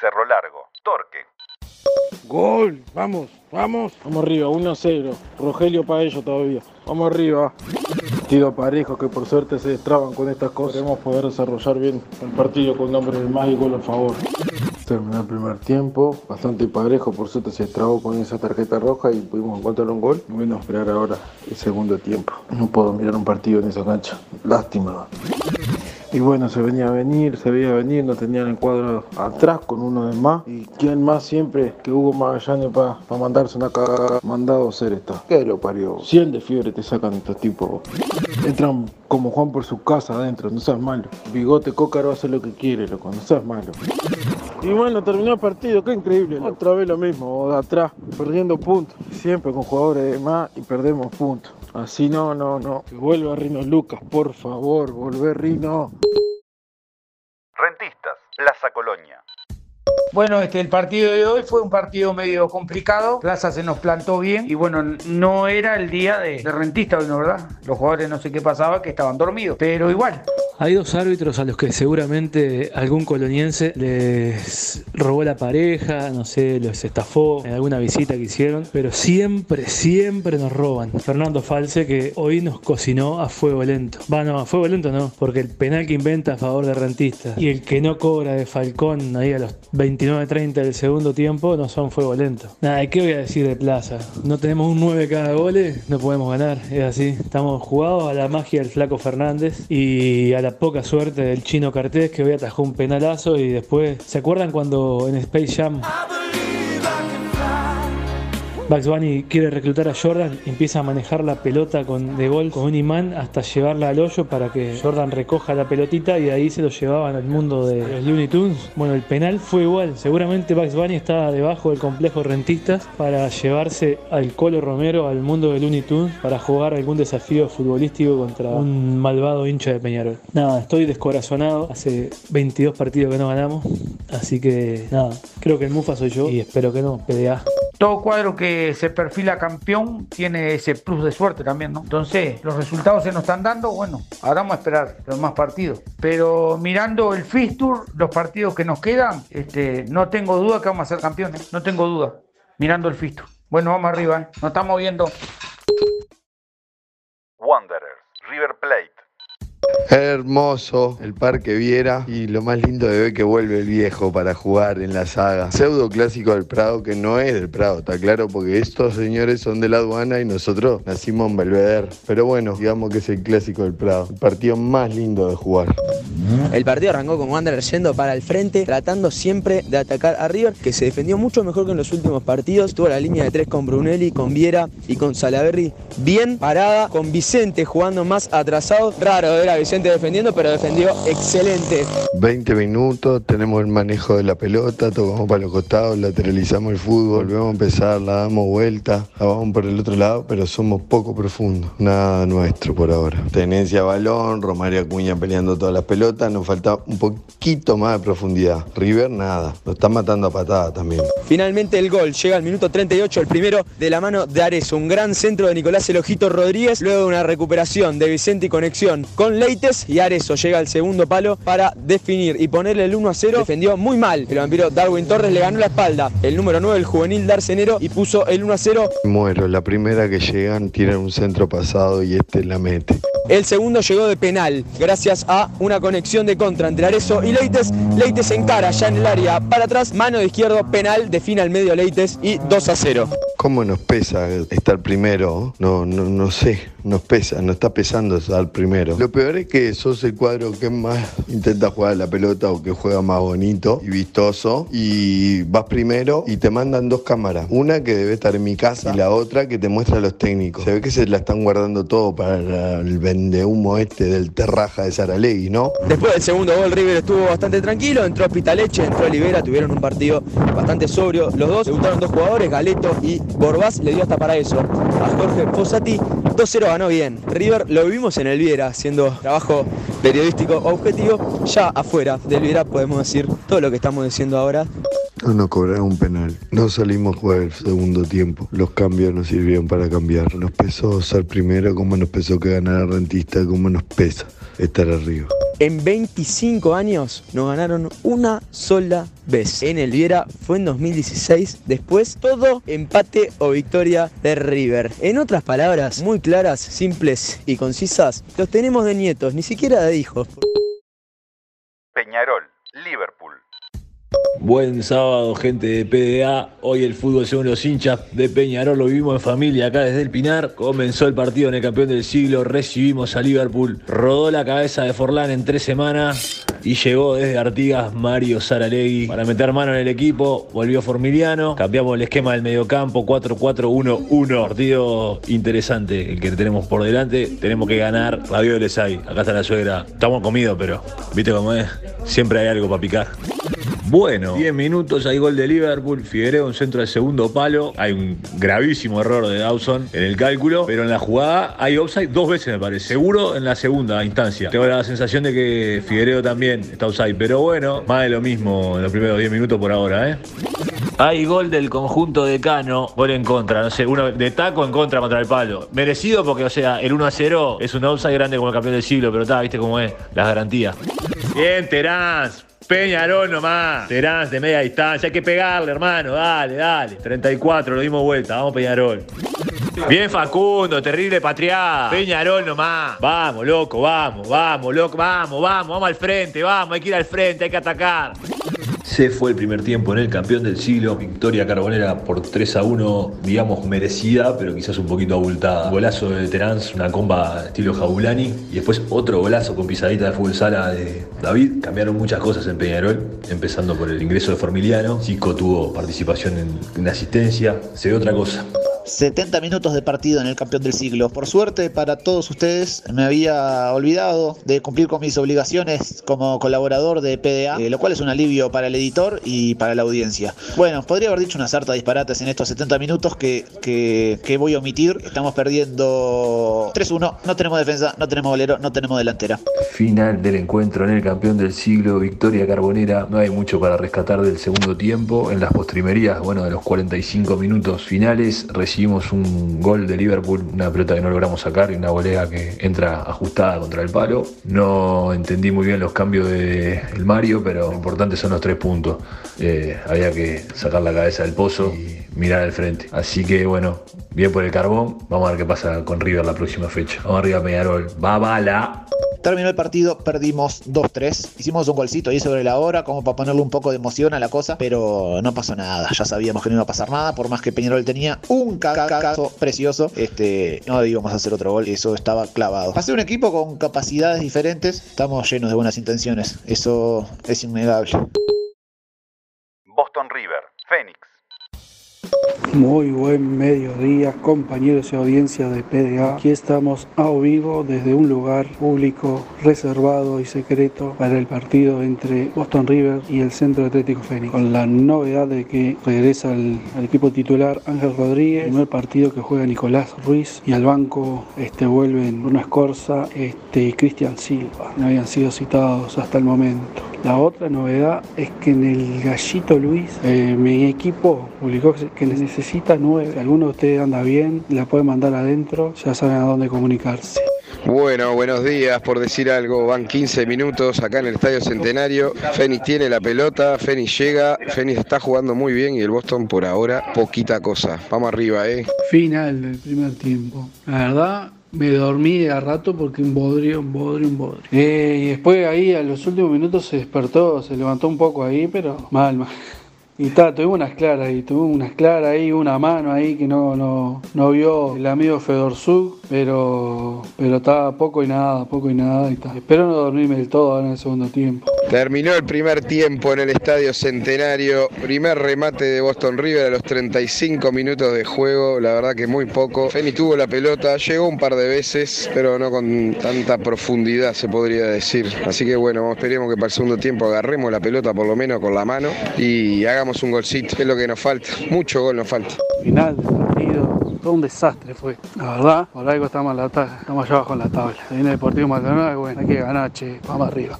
Cerro Largo, Torque. Gol, vamos, vamos. Vamos arriba, 1-0. Rogelio para ellos todavía. Vamos arriba. Partido parejo que por suerte se destraban con estas cosas. Queremos poder desarrollar bien el partido con nombre del más y gol a favor. Terminó el primer tiempo, bastante parejo, por suerte se destrabó con esa tarjeta roja y pudimos encontrar un gol. Bueno, esperar ahora el segundo tiempo. No puedo mirar un partido en esa cancha. Lástima. Y bueno, se venía a venir, se veía venir, no tenían el cuadro atrás con uno de más. Y quién más siempre que Hugo Magallanes para mandarse una cagada, mandado a hacer esto. ¿Qué lo parió? 100 de fiebre te sacan estos tipos. Entran como Juan por su casa adentro, no seas malo. Bigote Cócaro hace lo que quiere, loco, no seas malo. Y bueno, terminó el partido, qué increíble. Otra vez lo mismo, de atrás, perdiendo puntos. Siempre con jugadores de más y perdemos puntos. Así no, no, no. Que vuelva Rino Lucas, por favor, volver Rino. Rentistas, Plaza Colonia. Bueno, este, el partido de hoy fue un partido medio complicado. Plaza se nos plantó bien y bueno, no era el día de, de rentista hoy, ¿no verdad? Los jugadores no sé qué pasaba, que estaban dormidos, pero igual. Hay dos árbitros a los que seguramente algún coloniense les robó la pareja, no sé, los estafó en alguna visita que hicieron, pero siempre, siempre nos roban. Fernando Falce que hoy nos cocinó a fuego lento. Va, no, a fuego lento no, porque el penal que inventa a favor de rentistas y el que no cobra de Falcón ahí a los 29-30 del segundo tiempo no son fuego lento. Nada, ¿qué voy a decir de Plaza? No tenemos un 9 cada gole, no podemos ganar, es así. Estamos jugados a la magia del flaco Fernández y a la poca suerte del chino Cartés que hoy atajó un penalazo y después, ¿se acuerdan cuando en Space Jam Bugs Bunny quiere reclutar a Jordan, empieza a manejar la pelota con, de gol con un imán hasta llevarla al hoyo para que Jordan recoja la pelotita y ahí se lo llevaban al mundo de los Looney Tunes. Bueno, el penal fue igual. Seguramente Bugs Bunny estaba debajo del complejo rentistas para llevarse al Colo Romero al mundo de Looney Tunes para jugar algún desafío futbolístico contra un malvado hincha de Peñarol. Nada, estoy descorazonado. Hace 22 partidos que no ganamos. Así que nada, creo que el Mufa soy yo y espero que no, PDA. Todo cuadro que se perfila campeón tiene ese plus de suerte también, ¿no? Entonces, los resultados se nos están dando, bueno, ahora vamos a esperar los más partidos. Pero mirando el Fistur, los partidos que nos quedan, este, no tengo duda que vamos a ser campeones, no tengo duda, mirando el Fistur. Bueno, vamos arriba, ¿eh? nos estamos viendo. Wanderers, River Plate. Hermoso el parque Viera y lo más lindo de ver que vuelve el viejo para jugar en la saga. Pseudo clásico del Prado que no es del Prado, está claro, porque estos señores son de la aduana y nosotros nacimos en Belvedere. Pero bueno, digamos que es el clásico del Prado, el partido más lindo de jugar. El partido arrancó con Wanderer yendo para el frente, tratando siempre de atacar a River, que se defendió mucho mejor que en los últimos partidos. Tuvo la línea de tres con Brunelli, con Viera y con Salaberry bien parada, con Vicente jugando más atrasado. Raro ver a Defendiendo, pero defendió excelente. 20 minutos, tenemos el manejo de la pelota, tocamos para los costados, lateralizamos el fútbol, volvemos a empezar, la damos vuelta, la vamos por el otro lado, pero somos poco profundos, nada nuestro por ahora. Tenencia balón, Romario Acuña peleando todas las pelotas, nos falta un poquito más de profundidad. River nada, nos está matando a patada también. Finalmente el gol llega al minuto 38, el primero de la mano de Arezo, un gran centro de Nicolás Elojito Rodríguez, luego de una recuperación de Vicente y conexión con Y Arezo llega al segundo palo para definir y ponerle el 1 a 0. Defendió muy mal. El vampiro Darwin Torres le ganó la espalda. El número 9, el juvenil Darcenero, y puso el 1 a 0. Muero, la primera que llegan tiran un centro pasado y este la mete. El segundo llegó de penal, gracias a una conexión de contra entre Arezo y Leites. Leites encara ya en el área para atrás, mano de izquierdo, penal, define al medio Leites y 2 a 0. ¿Cómo nos pesa estar primero? No, no, no sé, nos pesa, nos está pesando estar primero. Lo peor es que sos el cuadro que más intenta jugar la pelota o que juega más bonito y vistoso y vas primero y te mandan dos cámaras. Una que debe estar en mi casa y la otra que te muestra a los técnicos. Se ve que se la están guardando todo para el vendehumo este del terraja de Saralegui, ¿no? Después del segundo gol, River estuvo bastante tranquilo. Entró Pitaleche, entró Olivera, tuvieron un partido bastante sobrio. Los dos debutaron dos jugadores, Galeto y Borbás, le dio hasta para eso. A Jorge Fossati, 2-0 ganó bien. River lo vivimos en el Viera, haciendo trabajo periodístico objetivo. Ya afuera del Viera podemos decir todo lo que estamos diciendo ahora. No nos cobraron un penal. No salimos a jugar el segundo tiempo. Los cambios nos sirvieron para cambiar. Nos pesó ser primero, como nos pesó que ganar Rentista, como nos pesa estar arriba. En 25 años nos ganaron una sola vez. En el Viera fue en 2016. Después todo empate o victoria de River. En otras palabras, muy claras, simples y concisas, los tenemos de nietos, ni siquiera de hijos. Peñarol, Liverpool. Buen sábado, gente de PDA. Hoy el fútbol, según los hinchas de Peñarol, lo vivimos en familia acá desde el Pinar. Comenzó el partido en el campeón del siglo, recibimos a Liverpool. Rodó la cabeza de Forlán en tres semanas y llegó desde Artigas Mario Saralegui para meter mano en el equipo. Volvió Formiliano, cambiamos el esquema del mediocampo 4-4-1-1. Partido interesante el que tenemos por delante. Tenemos que ganar. Radio de Lesay, acá está la suegra. Estamos comidos, pero viste cómo es. Siempre hay algo para picar. Bueno, 10 minutos, hay gol de Liverpool, Figueroa un centro del segundo palo, hay un gravísimo error de Dawson en el cálculo, pero en la jugada hay offside dos veces me parece, seguro en la segunda instancia. Tengo la sensación de que Figueroa también está offside, pero bueno, más de lo mismo en los primeros 10 minutos por ahora, ¿eh? Hay gol del conjunto de Cano, gol en contra, no sé, uno de taco en contra contra el palo. Merecido porque, o sea, el 1 a 0 es un offside grande como el campeón del siglo, pero está, viste cómo es, las garantías. Bien, Terán, Peñarol nomás. Terán de media distancia. Hay que pegarle, hermano. Dale, dale. 34, lo dimos vuelta. Vamos, Peñarol. Bien, Facundo. Terrible patriada. Peñarol nomás. Vamos, loco. Vamos, vamos, loco. Vamos, vamos. Vamos al frente. Vamos. Hay que ir al frente. Hay que atacar. Se fue el primer tiempo en el campeón del siglo, victoria carbonera por 3 a 1, digamos merecida, pero quizás un poquito abultada. Golazo de Terán, una comba estilo Jabulani, y después otro golazo con pisadita de fútbol sala de David. Cambiaron muchas cosas en Peñarol, empezando por el ingreso de Formiliano. Zico tuvo participación en, en asistencia, se ve otra cosa. 70 minutos de partido en el campeón del siglo. Por suerte para todos ustedes, me había olvidado de cumplir con mis obligaciones como colaborador de PDA, eh, lo cual es un alivio para el editor y para la audiencia. Bueno, podría haber dicho una sarta de disparates en estos 70 minutos que, que, que voy a omitir. Estamos perdiendo 3-1, no tenemos defensa, no tenemos golero, no tenemos delantera. Final del encuentro en el campeón del siglo, victoria carbonera. No hay mucho para rescatar del segundo tiempo. En las postrimerías, bueno, de los 45 minutos finales, recibimos un gol de Liverpool, una pelota que no logramos sacar y una volea que entra ajustada contra el palo. No entendí muy bien los cambios de el Mario, pero lo importante son los tres puntos. Eh, había que sacar la cabeza del pozo y mirar al frente. Así que bueno, bien por el carbón. Vamos a ver qué pasa con River la próxima fecha. Vamos arriba Peñarol. Va bala. Terminó el partido, perdimos 2-3. Hicimos un golcito ahí sobre la hora, como para ponerle un poco de emoción a la cosa, pero no pasó nada. Ya sabíamos que no iba a pasar nada, por más que Peñarol tenía un cagazo precioso. Este, no íbamos a hacer otro gol, eso estaba clavado. Pasé un equipo con capacidades diferentes, estamos llenos de buenas intenciones, eso es innegable. Boston River, Phoenix. Muy buen mediodía, compañeros y audiencia de PDA. Aquí estamos a vivo desde un lugar público, reservado y secreto para el partido entre Boston River y el Centro Atlético Fénix. Con la novedad de que regresa al, equipo titular Ángel Rodríguez, primer partido que juega Nicolás Ruiz y al banco este, vuelven Bruno Escorza este, y Cristian Silva. No habían sido citados hasta el momento. La otra novedad es que en el Gallito Luis, eh, mi equipo publicó que necesita nueve. Si alguno de ustedes anda bien, la puede mandar adentro, ya saben a dónde comunicarse. Bueno, buenos días, por decir algo, van 15 minutos acá en el Estadio Centenario, Fénix tiene la pelota, Fénix llega, Fénix está jugando muy bien y el Boston por ahora poquita cosa. Vamos arriba, eh. Final del primer tiempo. La verdad, me dormí a rato porque un bodrio, un bodrio, un bodrio. Eh, y después ahí a los últimos minutos se despertó, se levantó un poco ahí, pero mal, mal. Y está, tuvimos unas claras ahí, tuvimos unas claras ahí, una mano ahí que no, no, no vio el amigo Fedorzuk, pero, pero estaba poco y nada, poco y nada y está. Espero no dormirme del todo ahora en el segundo tiempo. Terminó el primer tiempo en el Estadio Centenario, primer remate de Boston River a los 35 minutos de juego, la verdad que muy poco. Fénix tuvo la pelota, llegó un par de veces, pero no con tanta profundidad se podría decir. Así que bueno, esperemos que para el segundo tiempo agarremos la pelota por lo menos con la mano y hagamos un golcito, que es lo que nos falta. Mucho gol nos falta. Final del partido, todo un desastre fue. La verdad, por algo estamos, la estamos allá abajo en la tabla. Viene Deportivo Maldonado bueno, hay que ganar, che, vamos arriba.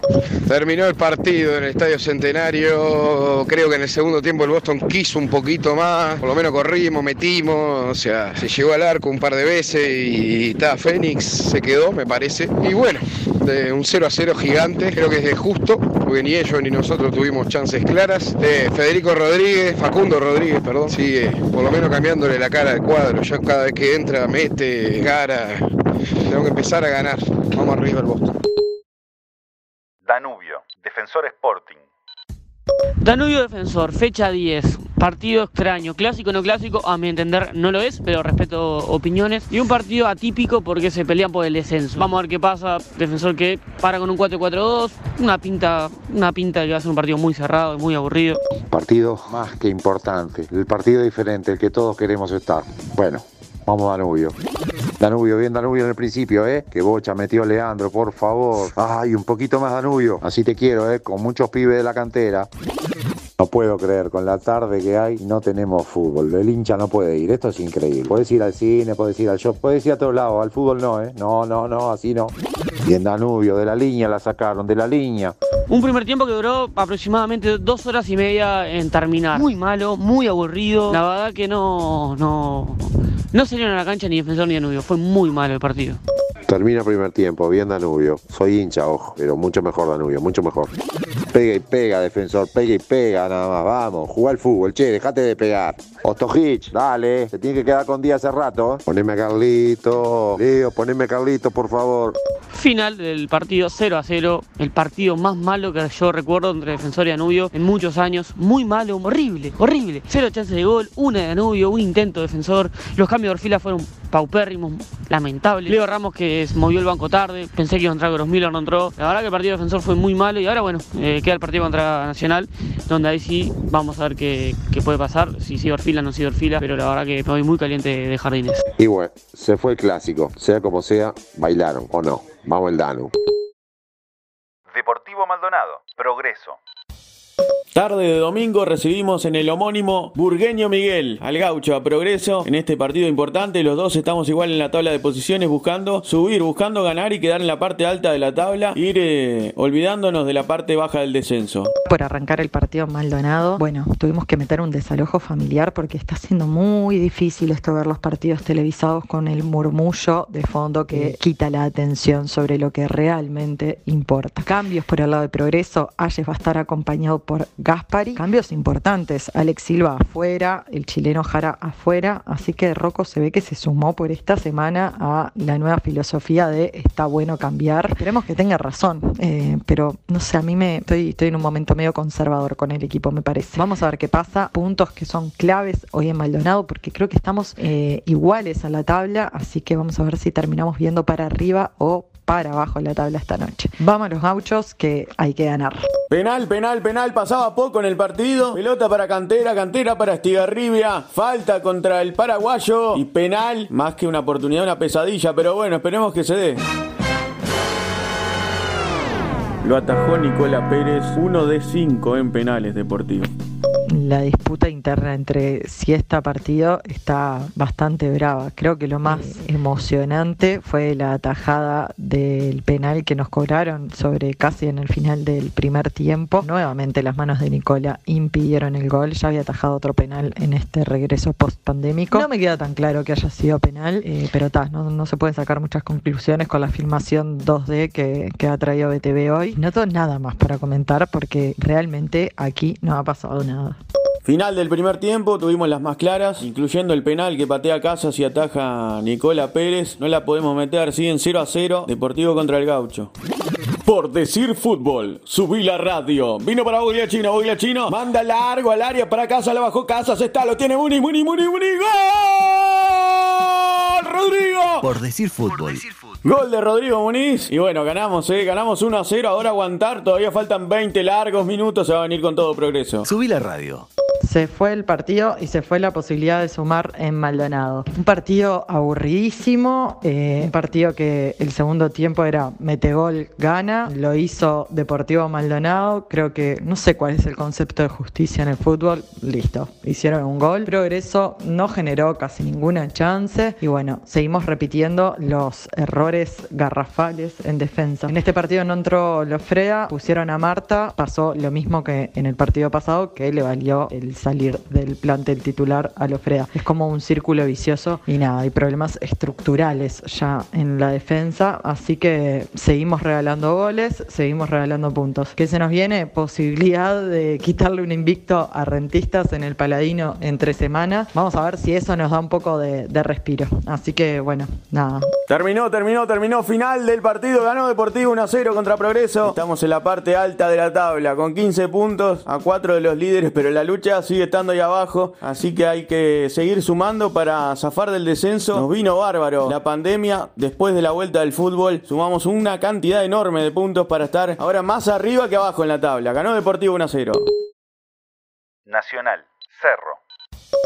Terminó el partido en el Estadio Centenario. Creo que en el segundo tiempo el Boston quiso un poquito más. Por lo menos corrimos, metimos. O sea, se llegó al arco un par de veces y está Fénix se quedó, me parece. Y bueno, de un 0 a 0 gigante. Creo que es de justo, porque ni ellos ni nosotros tuvimos chances claras. Eh, Federico Rodríguez, Facundo Rodríguez, perdón, sigue por lo menos cambiándole la cara al cuadro. Ya cada vez que entra, mete cara. Tengo que empezar a ganar. Vamos arriba el Boston. Danubio, Defensor Sporting. Danubio Defensor, fecha 10. Partido extraño, clásico no clásico, a mi entender no lo es, pero respeto opiniones. Y un partido atípico porque se pelean por el descenso. Vamos a ver qué pasa. Defensor que para con un 4-4-2, una pinta, una pinta que va a ser un partido muy cerrado y muy aburrido. Partido más que importante, el partido diferente, el que todos queremos estar. Bueno, vamos a Danubio. Danubio, bien Danubio en el principio, ¿eh? Que bocha metió Leandro, por favor. Ay, un poquito más Danubio. Así te quiero, ¿eh? Con muchos pibes de la cantera. No puedo creer, con la tarde que hay no tenemos fútbol. El hincha no puede ir, esto es increíble. Puedes ir al cine, puedes ir al show, puedes ir a todos lados, al fútbol no, ¿eh? No, no, no, así no. Y en Danubio, de la línea la sacaron, de la línea. Un primer tiempo que duró aproximadamente dos horas y media en terminar. Muy malo, muy aburrido. La verdad que no, no, no salieron a la cancha ni defensor ni Danubio. Fue muy malo el partido. Termina primer tiempo, bien Danubio. Soy hincha, ojo, pero mucho mejor Danubio, mucho mejor. Pega y pega, defensor, pega y pega, nada más. Vamos, juega al fútbol, che, dejate de pegar. Ostojic, dale, se tiene que quedar con día hace rato. Poneme a Carlito, Leo, poneme a Carlito, por favor. Final del partido 0 a 0, el partido más malo que yo recuerdo entre Defensor y Danubio en muchos años. Muy malo, horrible, horrible. Cero chances de gol, una de Danubio, un intento de Defensor. Los cambios de orfila fueron paupérrimos, lamentables. Leo Ramos que movió el banco tarde, pensé que iba a entrar Gross Miller, no entró. La verdad que el partido de Defensor fue muy malo y ahora bueno, eh, queda el partido contra Nacional, donde ahí sí vamos a ver qué, qué puede pasar, si sigue Orfila o no sigue Orfila, pero la verdad que me voy muy caliente de Jardines. Y bueno, se fue el clásico, sea como sea, bailaron o no. Vamos el Danu. Deportivo Maldonado, Progreso. Tarde de domingo recibimos en el homónimo Burgueño Miguel al gaucho a progreso en este partido importante. Los dos estamos igual en la tabla de posiciones buscando subir, buscando ganar y quedar en la parte alta de la tabla, ir eh, olvidándonos de la parte baja del descenso. Por arrancar el partido Maldonado, bueno, tuvimos que meter un desalojo familiar porque está siendo muy difícil esto ver los partidos televisados con el murmullo de fondo que quita la atención sobre lo que realmente importa. Cambios por el lado de progreso, Ayes va a estar acompañado por Gaspari. Cambios importantes. Alex Silva afuera, el chileno Jara afuera. Así que Rocco se ve que se sumó por esta semana a la nueva filosofía de está bueno cambiar. Esperemos que tenga razón. eh, pero no sé, a mí me estoy, estoy en un momento medio conservador con el equipo, me parece. Vamos a ver qué pasa. Puntos que son claves hoy en Maldonado, porque creo que estamos eh, iguales a la tabla. Así que vamos a ver si terminamos viendo para arriba o para abajo en la tabla esta noche. Vamos los gauchos que hay que ganar. Penal, penal, penal, pasaba poco en el partido. Pelota para Cantera, Cantera para Estigarribia. Falta contra el paraguayo. Y penal, más que una oportunidad, una pesadilla. Pero bueno, esperemos que se dé. Lo atajó Nicola Pérez, uno de cinco en penales deportivos. La disputa interna entre si esta partido está bastante brava. Creo que lo más emocionante fue la atajada del penal que nos cobraron sobre casi en el final del primer tiempo. Nuevamente las manos de Nicola impidieron el gol. Ya había atajado otro penal en este regreso post pandémico. No me queda tan claro que haya sido penal, eh, pero ta, no, no se pueden sacar muchas conclusiones con la filmación 2D que, que ha traído BTV hoy. No tengo nada más para comentar porque realmente aquí no ha pasado nada. Final del primer tiempo, tuvimos las más claras, incluyendo el penal que patea Casas y ataja Nicola Pérez. No la podemos meter, siguen 0 a 0. Deportivo contra el Gaucho. Por decir fútbol, subí la radio. Vino para Boglia Chino, Boglia Chino. Manda largo al área para Casas, la bajó Casas. Está, lo tiene Muni, Muni, Muni, Muni. ¡Gol! Rodrigo. Por decir fútbol. Gol de Rodrigo Muniz. Y bueno, ganamos, eh. Ganamos 1 a 0. Ahora aguantar. Todavía faltan 20 largos minutos. Se va a venir con todo progreso. Subí la radio. Se fue el partido y se fue la posibilidad de sumar en Maldonado. Un partido aburridísimo, eh, un partido que el segundo tiempo era mete gol, gana, lo hizo Deportivo Maldonado, creo que no sé cuál es el concepto de justicia en el fútbol, listo, hicieron un gol, Progreso no generó casi ninguna chance y bueno, seguimos repitiendo los errores garrafales en defensa. En este partido no entró Lofrea, pusieron a Marta, pasó lo mismo que en el partido pasado, que le valió el salir del plantel titular a Lofrea. Es como un círculo vicioso y nada, hay problemas estructurales ya en la defensa, así que seguimos regalando goles, seguimos regalando puntos. ¿Qué se nos viene? Posibilidad de quitarle un invicto a rentistas en el Paladino en tres semanas. Vamos a ver si eso nos da un poco de, de respiro. Así que bueno, nada. Terminó, terminó, terminó. Final del partido. Ganó Deportivo 1 0 contra Progreso. Estamos en la parte alta de la tabla con 15 puntos a 4 de los líderes, pero la lucha sigue estando ahí abajo. Así que hay que seguir sumando para zafar del descenso. Nos vino bárbaro la pandemia. Después de la vuelta del fútbol, sumamos una cantidad enorme de puntos para estar ahora más arriba que abajo en la tabla. Ganó Deportivo 1 0. Nacional, Cerro.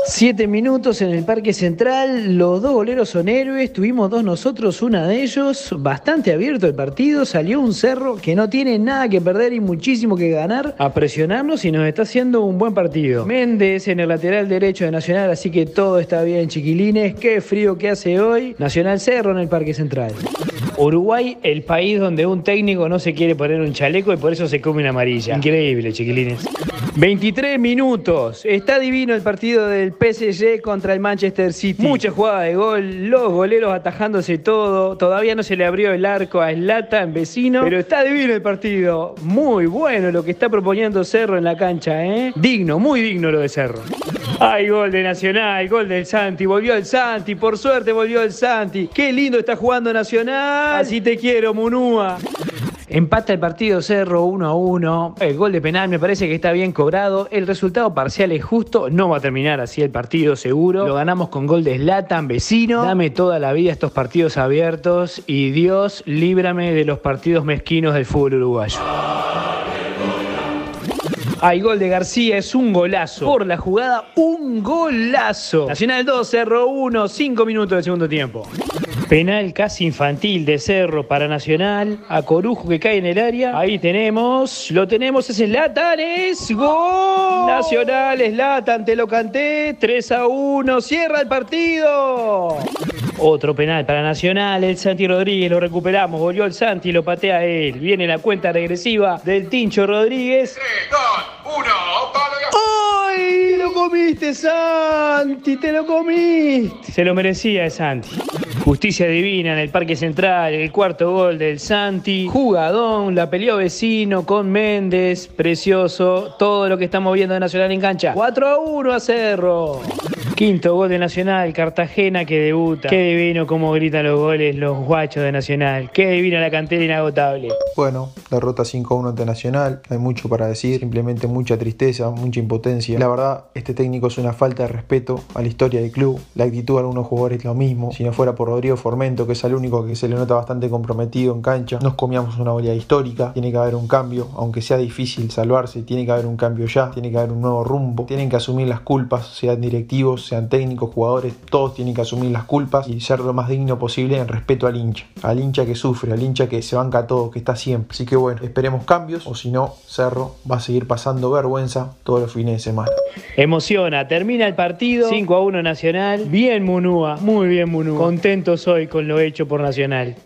Siete minutos en el Parque Central, los dos goleros son héroes, tuvimos dos nosotros, una de ellos, bastante abierto el partido, salió un cerro que no tiene nada que perder y muchísimo que ganar, a presionarnos y nos está haciendo un buen partido. Méndez en el lateral derecho de Nacional, así que todo está bien, chiquilines, qué frío que hace hoy, Nacional Cerro en el Parque Central. Uruguay, el país donde un técnico no se quiere poner un chaleco y por eso se come una amarilla. Increíble, chiquilines. 23 minutos. Está divino el partido del PSG contra el Manchester City. Mucha jugada de gol, los goleros atajándose todo. Todavía no se le abrió el arco a Slata en vecino, pero está divino el partido. Muy bueno lo que está proponiendo Cerro en la cancha, ¿eh? Digno, muy digno lo de Cerro. Ay, gol de Nacional, gol del Santi, volvió el Santi, por suerte volvió el Santi. Qué lindo está jugando Nacional. Así te quiero, Munúa. Empata el partido Cerro 1 a 1. El gol de penal me parece que está bien cobrado. El resultado parcial es justo. No va a terminar así el partido seguro. Lo ganamos con gol de Slatan, vecino. Dame toda la vida estos partidos abiertos y Dios líbrame de los partidos mezquinos del fútbol uruguayo. Hay gol de García, es un golazo. Por la jugada, un golazo. Nacional 2, Cerro 1, 5 minutos del segundo tiempo. Penal casi infantil de Cerro para Nacional. A Corujo que cae en el área. Ahí tenemos. Lo tenemos. Es Latan. Es gol. Nacional, Latan. Te lo canté. 3 a 1. Cierra el partido. Otro penal para Nacional. El Santi Rodríguez lo recuperamos. Volvió el Santi. Lo patea él. Viene la cuenta regresiva del Tincho Rodríguez. 3, 2, 1. ¡Ay! Te lo comiste, Santi. Te lo comiste. Se lo merecía el Santi. Justicia divina en el Parque Central, el cuarto gol del Santi. Jugadón, la peleó vecino con Méndez, precioso. Todo lo que estamos viendo de Nacional en cancha. 4 a 1 a Cerro. Quinto gol de Nacional, Cartagena que debuta. Qué divino cómo gritan los goles los guachos de Nacional. Qué divina la cantera inagotable. Bueno, derrota 5-1 ante Nacional, hay mucho para decir, simplemente mucha tristeza, mucha impotencia. La verdad, este técnico es una falta de respeto a la historia del club. La actitud de algunos jugadores es lo mismo. Si no fuera por Rodrigo Formento, que es el único que se le nota bastante comprometido en cancha, nos comíamos una goleada histórica. Tiene que haber un cambio, aunque sea difícil salvarse, tiene que haber un cambio ya, tiene que haber un nuevo rumbo. Tienen que asumir las culpas, sean directivos, sean técnicos, jugadores, todos tienen que asumir las culpas y ser lo más digno posible en respeto al hincha. Al hincha que sufre, al hincha que se banca todo, que está siempre. Así que bueno, esperemos cambios o si no, Cerro va a seguir pasando vergüenza todos los fines de semana. Emociona, termina el partido, 5 a 1 Nacional. Bien Munúa, muy bien Munúa. Contento soy con lo hecho por Nacional.